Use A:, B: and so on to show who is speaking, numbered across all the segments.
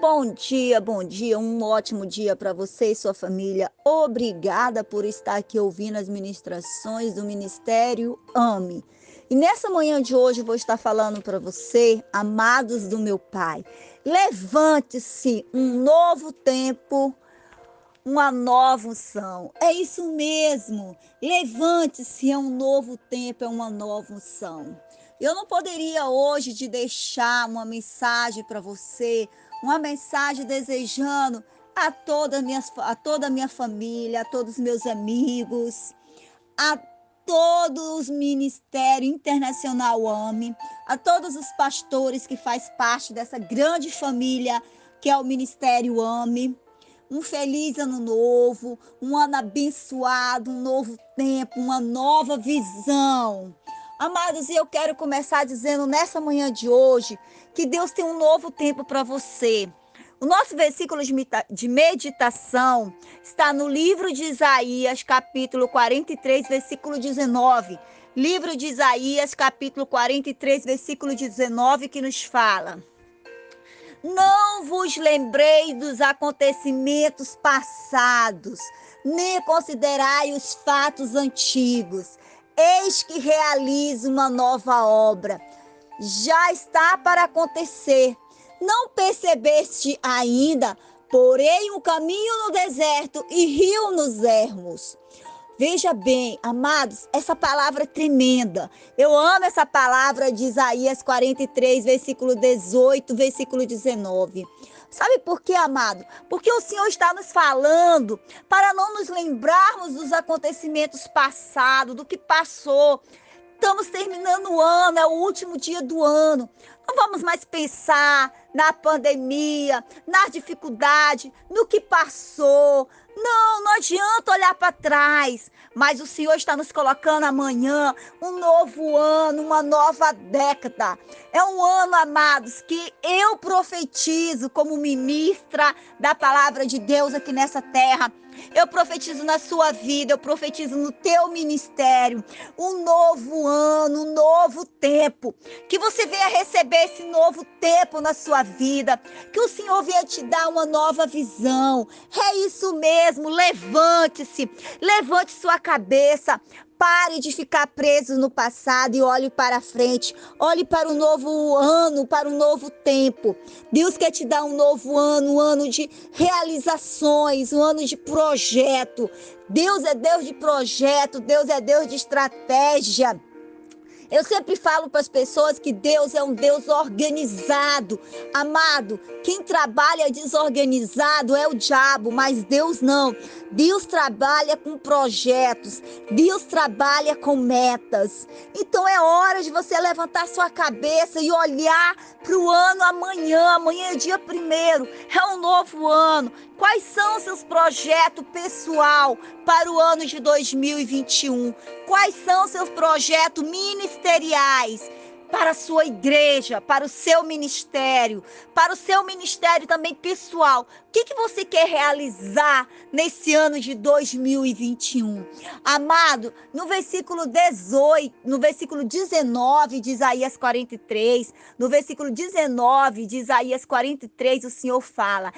A: Bom dia, bom dia, um ótimo dia para você e sua família. Obrigada por estar aqui ouvindo as ministrações do Ministério AME. E nessa manhã de hoje vou estar falando para você, amados do meu Pai. Levante-se, um novo tempo, uma nova unção. É isso mesmo. Levante-se, é um novo tempo, é uma nova unção. Eu não poderia hoje de deixar uma mensagem para você, uma mensagem desejando a toda, minha, a toda a minha família, a todos os meus amigos, a todos os ministérios internacional AME, a todos os pastores que faz parte dessa grande família que é o Ministério AME. Um feliz ano novo, um ano abençoado, um novo tempo, uma nova visão. Amados, e eu quero começar dizendo nessa manhã de hoje que Deus tem um novo tempo para você. O nosso versículo de meditação está no livro de Isaías, capítulo 43, versículo 19. Livro de Isaías, capítulo 43, versículo 19, que nos fala: Não vos lembrei dos acontecimentos passados, nem considerai os fatos antigos. Eis que realizo uma nova obra. Já está para acontecer. Não percebeste ainda? Porém, um caminho no deserto e rio nos ermos. Veja bem, amados, essa palavra é tremenda. Eu amo essa palavra de Isaías 43, versículo 18, versículo 19. Sabe por quê, amado? Porque o Senhor está nos falando para não nos lembrarmos dos acontecimentos passados, do que passou. Estamos terminando o ano, é o último dia do ano. Não vamos mais pensar na pandemia, na dificuldade, no que passou. Não, não adianta olhar para trás, mas o Senhor está nos colocando amanhã um novo ano, uma nova década. É um ano, amados, que eu profetizo como ministra da palavra de Deus aqui nessa terra eu profetizo na sua vida, eu profetizo no teu ministério um novo ano, um novo tempo. Que você venha receber esse novo tempo na sua vida. Que o Senhor venha te dar uma nova visão. É isso mesmo. Levante-se, levante sua cabeça. Pare de ficar preso no passado e olhe para frente. Olhe para o novo ano, para o novo tempo. Deus quer te dar um novo ano, um ano de realizações, um ano de projeto. Deus é Deus de projeto, Deus é Deus de estratégia. Eu sempre falo para as pessoas que Deus é um Deus organizado. Amado, quem trabalha desorganizado é o diabo, mas Deus não. Deus trabalha com projetos, Deus trabalha com metas. Então é hora de você levantar sua cabeça e olhar para o ano amanhã. Amanhã é dia primeiro, é um novo ano. Quais são seus projetos pessoal para o ano de 2021? Quais são seus projetos ministeriais? Para a sua igreja, para o seu ministério, para o seu ministério também pessoal. O que, que você quer realizar nesse ano de 2021? Amado, no versículo 18, no versículo 19 de Isaías 43, no versículo 19 de Isaías 43, o Senhor fala: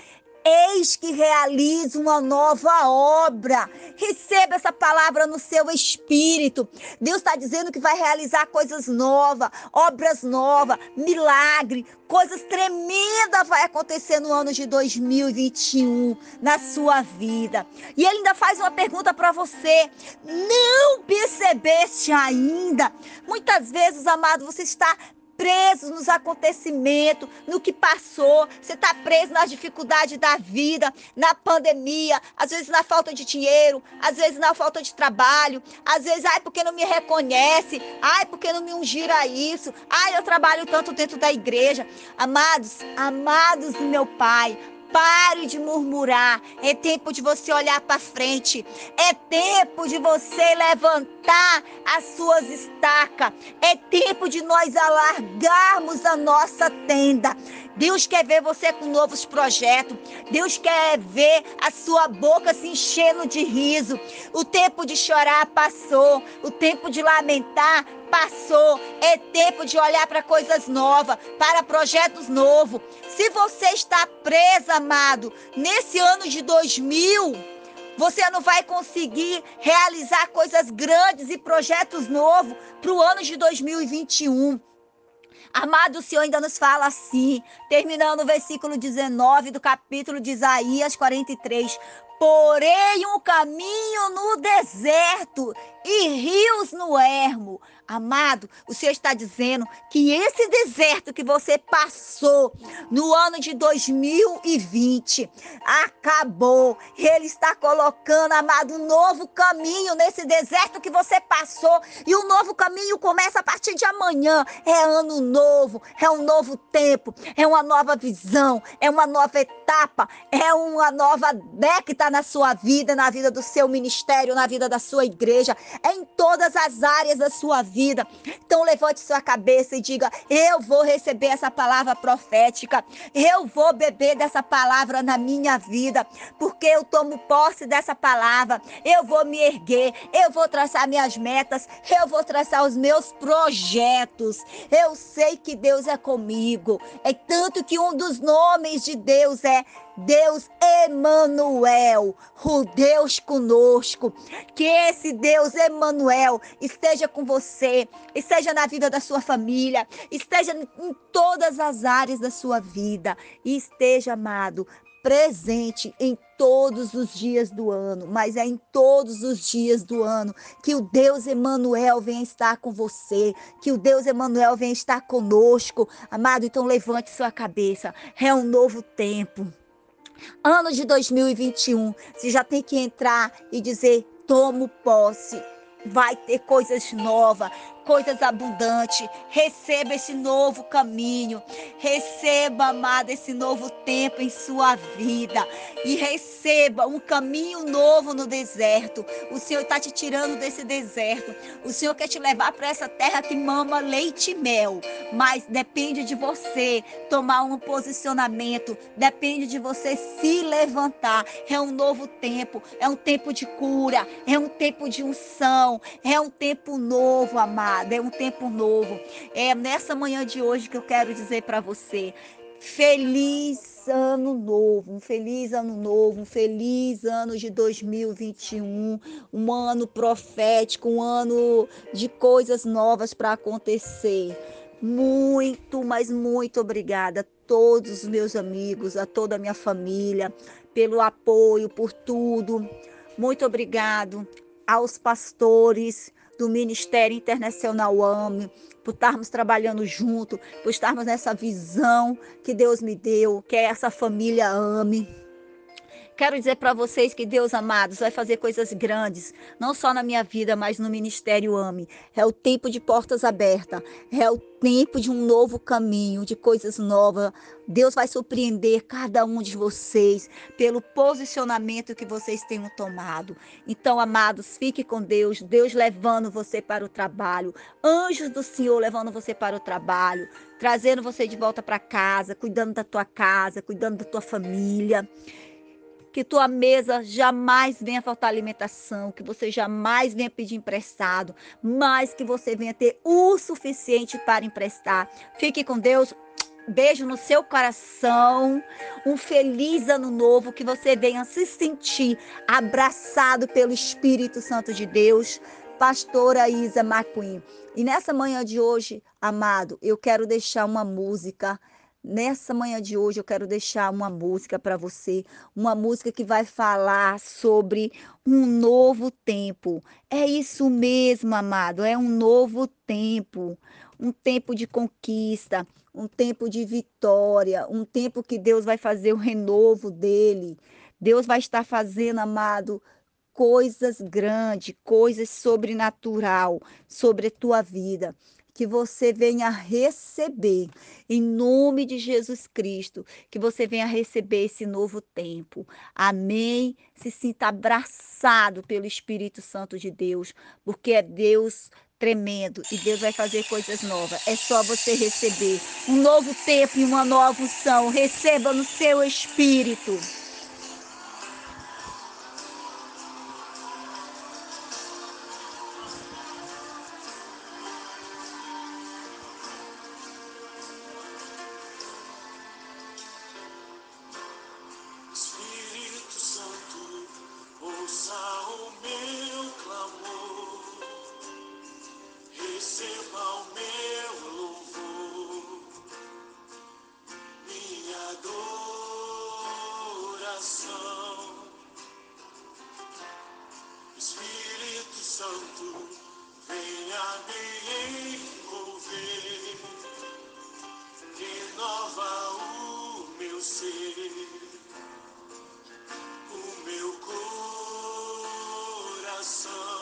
A: Eis que realizo uma nova obra. Receba essa palavra no seu espírito. Deus está dizendo que vai realizar coisas novas, obras novas, milagre, coisas tremendas vai acontecer no ano de 2021 na sua vida. E ele ainda faz uma pergunta para você. Não percebeste ainda? Muitas vezes, amado, você está preso nos acontecimentos, no que passou, você está preso nas dificuldades da vida, na pandemia, às vezes na falta de dinheiro, às vezes na falta de trabalho, às vezes, ai, porque não me reconhece, ai, porque não me ungira isso, ai, eu trabalho tanto dentro da igreja. Amados, amados do meu Pai, Pare de murmurar. É tempo de você olhar para frente. É tempo de você levantar as suas estacas. É tempo de nós alargarmos a nossa tenda. Deus quer ver você com novos projetos. Deus quer ver a sua boca se enchendo de riso. O tempo de chorar passou. O tempo de lamentar passou. É tempo de olhar para coisas novas, para projetos novos. Se você está presa, amado, nesse ano de 2000, você não vai conseguir realizar coisas grandes e projetos novos para o ano de 2021. Amado, o Senhor ainda nos fala assim, terminando o versículo 19 do capítulo de Isaías 43. Porém, um caminho no deserto e rios no ermo. Amado, o Senhor está dizendo que esse deserto que você passou no ano de 2020 acabou. Ele está colocando, amado, um novo caminho nesse deserto que você passou. E o um novo caminho começa a partir de amanhã. É ano novo, é um novo tempo, é uma nova visão, é uma nova etapa, é uma nova década na sua vida, na vida do seu ministério, na vida da sua igreja em todas as áreas da sua vida. Então levante sua cabeça e diga: Eu vou receber essa palavra profética. Eu vou beber dessa palavra na minha vida, porque eu tomo posse dessa palavra. Eu vou me erguer, eu vou traçar minhas metas, eu vou traçar os meus projetos. Eu sei que Deus é comigo. É tanto que um dos nomes de Deus é Deus Emanuel, o Deus conosco. Que esse Deus Emanuel esteja com você, esteja na vida da sua família, esteja em todas as áreas da sua vida e esteja amado presente em todos os dias do ano, mas é em todos os dias do ano que o Deus Emanuel vem estar com você, que o Deus Emanuel vem estar conosco. Amado, então levante sua cabeça. É um novo tempo. Ano de 2021, você já tem que entrar e dizer: tomo posse. Vai ter coisas novas, coisas abundantes. Receba esse novo caminho. Receba, amada, esse novo tempo em sua vida. E receba um caminho novo no deserto. O Senhor está te tirando desse deserto. O Senhor quer te levar para essa terra que mama leite e mel. Mas depende de você tomar um posicionamento. Depende de você se levantar. É um novo tempo. É um tempo de cura. É um tempo de unção. É um tempo novo, amado amada, é um tempo novo. É nessa manhã de hoje que eu quero dizer para você: feliz ano novo, um feliz ano novo, um feliz ano de 2021, um ano profético, um ano de coisas novas para acontecer. Muito, mas muito obrigada a todos os meus amigos, a toda a minha família, pelo apoio, por tudo. Muito obrigado aos pastores, do Ministério Internacional AME, por estarmos trabalhando junto, por estarmos nessa visão que Deus me deu, que é essa família AME. Quero dizer para vocês que Deus, amados, vai fazer coisas grandes, não só na minha vida, mas no ministério AME. É o tempo de portas abertas, é o tempo de um novo caminho, de coisas novas. Deus vai surpreender cada um de vocês pelo posicionamento que vocês tenham tomado. Então, amados, fique com Deus, Deus levando você para o trabalho, anjos do Senhor levando você para o trabalho, trazendo você de volta para casa, cuidando da tua casa, cuidando da tua família que tua mesa jamais venha faltar alimentação, que você jamais venha pedir emprestado, mas que você venha ter o suficiente para emprestar. Fique com Deus. Beijo no seu coração, um feliz ano novo, que você venha se sentir abraçado pelo Espírito Santo de Deus. Pastora Isa McQueen. E nessa manhã de hoje, amado, eu quero deixar uma música Nessa manhã de hoje eu quero deixar uma música para você, uma música que vai falar sobre um novo tempo. É isso mesmo, amado, é um novo tempo, um tempo de conquista, um tempo de vitória, um tempo que Deus vai fazer o renovo dele. Deus vai estar fazendo, amado, coisas grandes, coisas sobrenatural sobre a tua vida que você venha receber, em nome de Jesus Cristo, que você venha receber esse novo tempo. Amém. Se sinta abraçado pelo Espírito Santo de Deus, porque é Deus tremendo e Deus vai fazer coisas novas. É só você receber um novo tempo e uma nova unção. Receba no seu espírito.
B: Coração.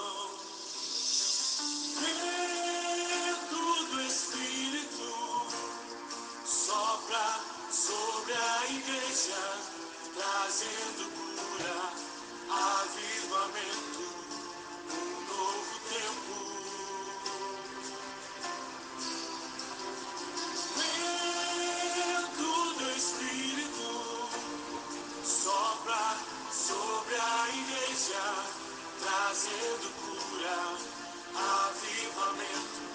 B: Trazendo cura, avivamento,